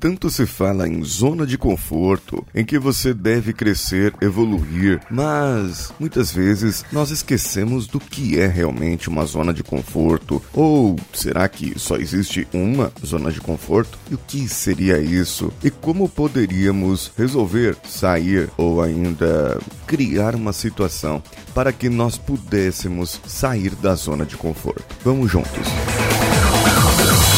Tanto se fala em zona de conforto, em que você deve crescer, evoluir, mas muitas vezes nós esquecemos do que é realmente uma zona de conforto. Ou será que só existe uma zona de conforto? E o que seria isso? E como poderíamos resolver, sair ou ainda criar uma situação para que nós pudéssemos sair da zona de conforto? Vamos juntos.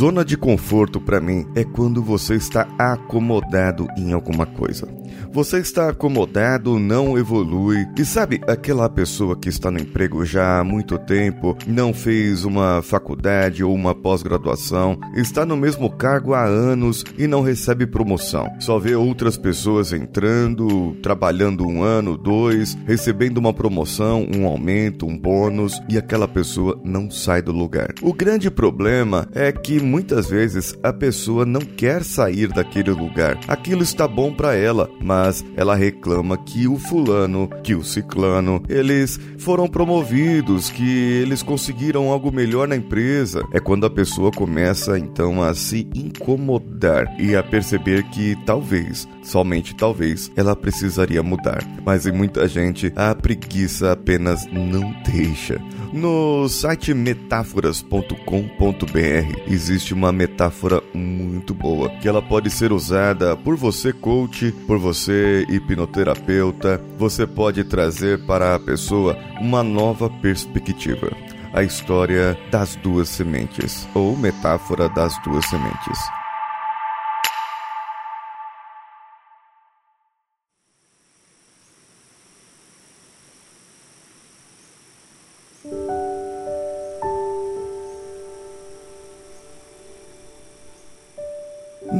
Zona de conforto para mim é quando você está acomodado em alguma coisa. Você está acomodado, não evolui. E sabe, aquela pessoa que está no emprego já há muito tempo, não fez uma faculdade ou uma pós-graduação, está no mesmo cargo há anos e não recebe promoção. Só vê outras pessoas entrando, trabalhando um ano, dois, recebendo uma promoção, um aumento, um bônus e aquela pessoa não sai do lugar. O grande problema é que muitas vezes a pessoa não quer sair daquele lugar. Aquilo está bom para ela, mas ela reclama que o fulano, que o ciclano, eles foram promovidos, que eles conseguiram algo melhor na empresa. É quando a pessoa começa então a se incomodar e a perceber que talvez, somente talvez, ela precisaria mudar. Mas em muita gente a preguiça apenas não deixa. No site metáforas.com.br existe uma metáfora muito boa que ela pode ser usada por você coach, por você hipnoterapeuta, você pode trazer para a pessoa uma nova perspectiva. A história das duas sementes, ou metáfora das duas sementes.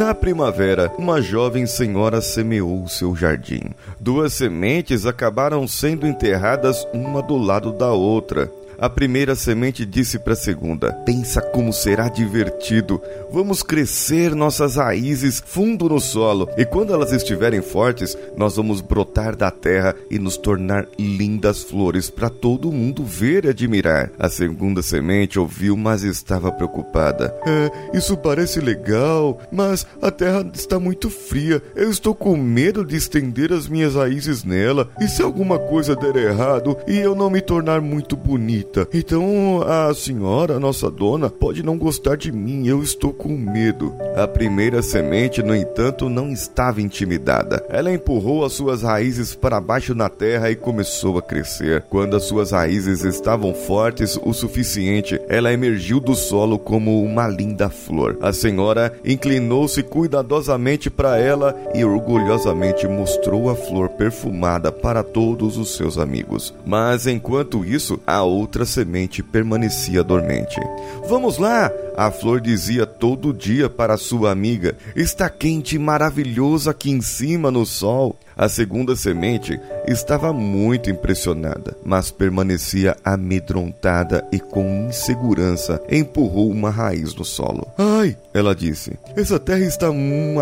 Na primavera, uma jovem senhora semeou seu jardim. Duas sementes acabaram sendo enterradas uma do lado da outra. A primeira semente disse para a segunda: Pensa como será divertido. Vamos crescer nossas raízes fundo no solo, e quando elas estiverem fortes, nós vamos brotar da terra e nos tornar lindas flores para todo mundo ver e admirar. A segunda semente ouviu, mas estava preocupada. É, isso parece legal, mas a terra está muito fria. Eu estou com medo de estender as minhas raízes nela. E se alguma coisa der errado e eu não me tornar muito bonita? Então a senhora, nossa dona, pode não gostar de mim, eu estou com medo. A primeira semente, no entanto, não estava intimidada. Ela empurrou as suas raízes para baixo na terra e começou a crescer. Quando as suas raízes estavam fortes o suficiente, ela emergiu do solo como uma linda flor. A senhora inclinou-se cuidadosamente para ela e orgulhosamente mostrou a flor perfumada para todos os seus amigos. Mas enquanto isso, a outra outra semente permanecia dormente. Vamos lá! A flor dizia todo dia para sua amiga: Está quente e maravilhoso aqui em cima no sol. A segunda semente estava muito impressionada, mas permanecia amedrontada e com insegurança empurrou uma raiz no solo. Ai, ela disse, essa terra está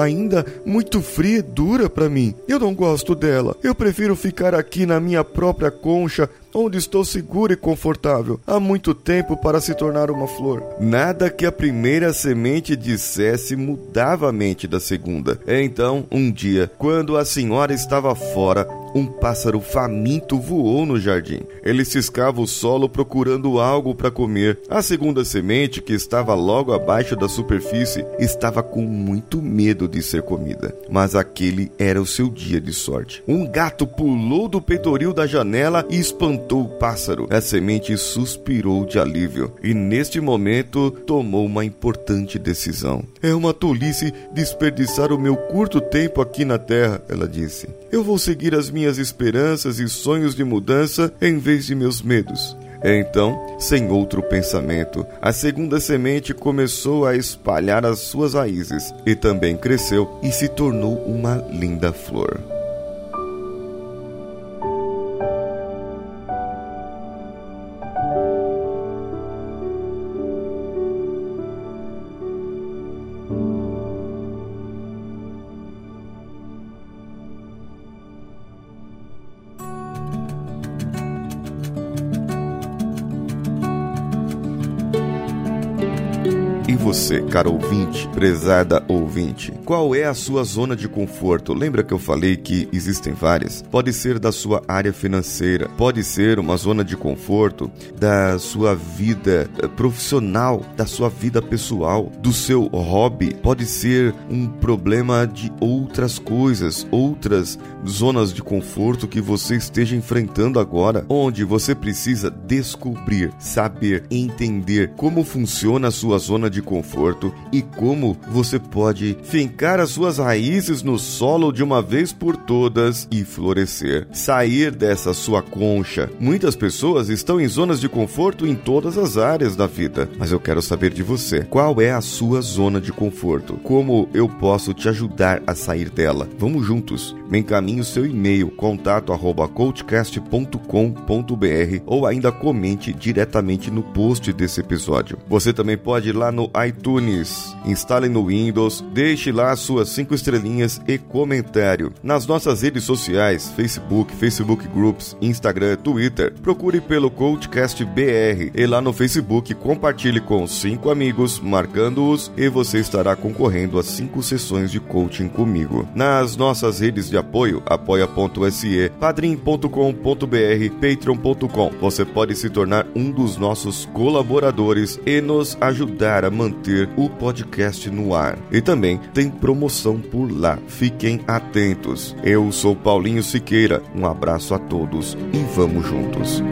ainda muito fria e dura para mim. Eu não gosto dela. Eu prefiro ficar aqui na minha própria concha onde estou seguro e confortável há muito tempo para se tornar uma flor. Nada que a primeira semente dissesse mudava a mente da segunda. Então, um dia, quando a senhora estava fora, um pássaro faminto voou no jardim. Ele ciscava o solo procurando algo para comer. A segunda semente, que estava logo abaixo da superfície, estava com muito medo de ser comida. Mas aquele era o seu dia de sorte. Um gato pulou do peitoril da janela e espantou o pássaro. A semente suspirou de alívio e, neste momento, tomou uma importante decisão. É uma tolice desperdiçar o meu curto tempo aqui na terra, ela disse. Eu vou seguir as minhas esperanças e sonhos de mudança em vez de meus medos. Então, sem outro pensamento, a segunda semente começou a espalhar as suas raízes e também cresceu e se tornou uma linda flor. Você, caro ouvinte, prezada ouvinte, qual é a sua zona de conforto? Lembra que eu falei que existem várias? Pode ser da sua área financeira, pode ser uma zona de conforto da sua vida eh, profissional, da sua vida pessoal, do seu hobby, pode ser um problema de outras coisas, outras zonas de conforto que você esteja enfrentando agora, onde você precisa descobrir, saber, entender como funciona a sua zona de conforto e como você pode fincar as suas raízes no solo de uma vez por todas e florescer. Sair dessa sua concha. Muitas pessoas estão em zonas de conforto em todas as áreas da vida, mas eu quero saber de você. Qual é a sua zona de conforto? Como eu posso te ajudar a sair dela? Vamos juntos. Me encaminhe o seu e-mail contato@coachcast.com.br ou ainda comente diretamente no post desse episódio. Você também pode ir lá no iTunes, instale no Windows, deixe lá suas cinco estrelinhas e comentário. Nas nossas redes sociais, Facebook, Facebook Groups, Instagram, Twitter, procure pelo Coachcast BR e lá no Facebook compartilhe com cinco amigos, marcando-os e você estará concorrendo a cinco sessões de coaching comigo. Nas nossas redes de apoio, apoia.se, padrim.com.br, patreon.com. Você pode se tornar um dos nossos colaboradores e nos ajudar a manter o podcast no ar. E também tem promoção por lá. Fiquem atentos. Eu sou Paulinho Siqueira. Um abraço a todos e vamos juntos.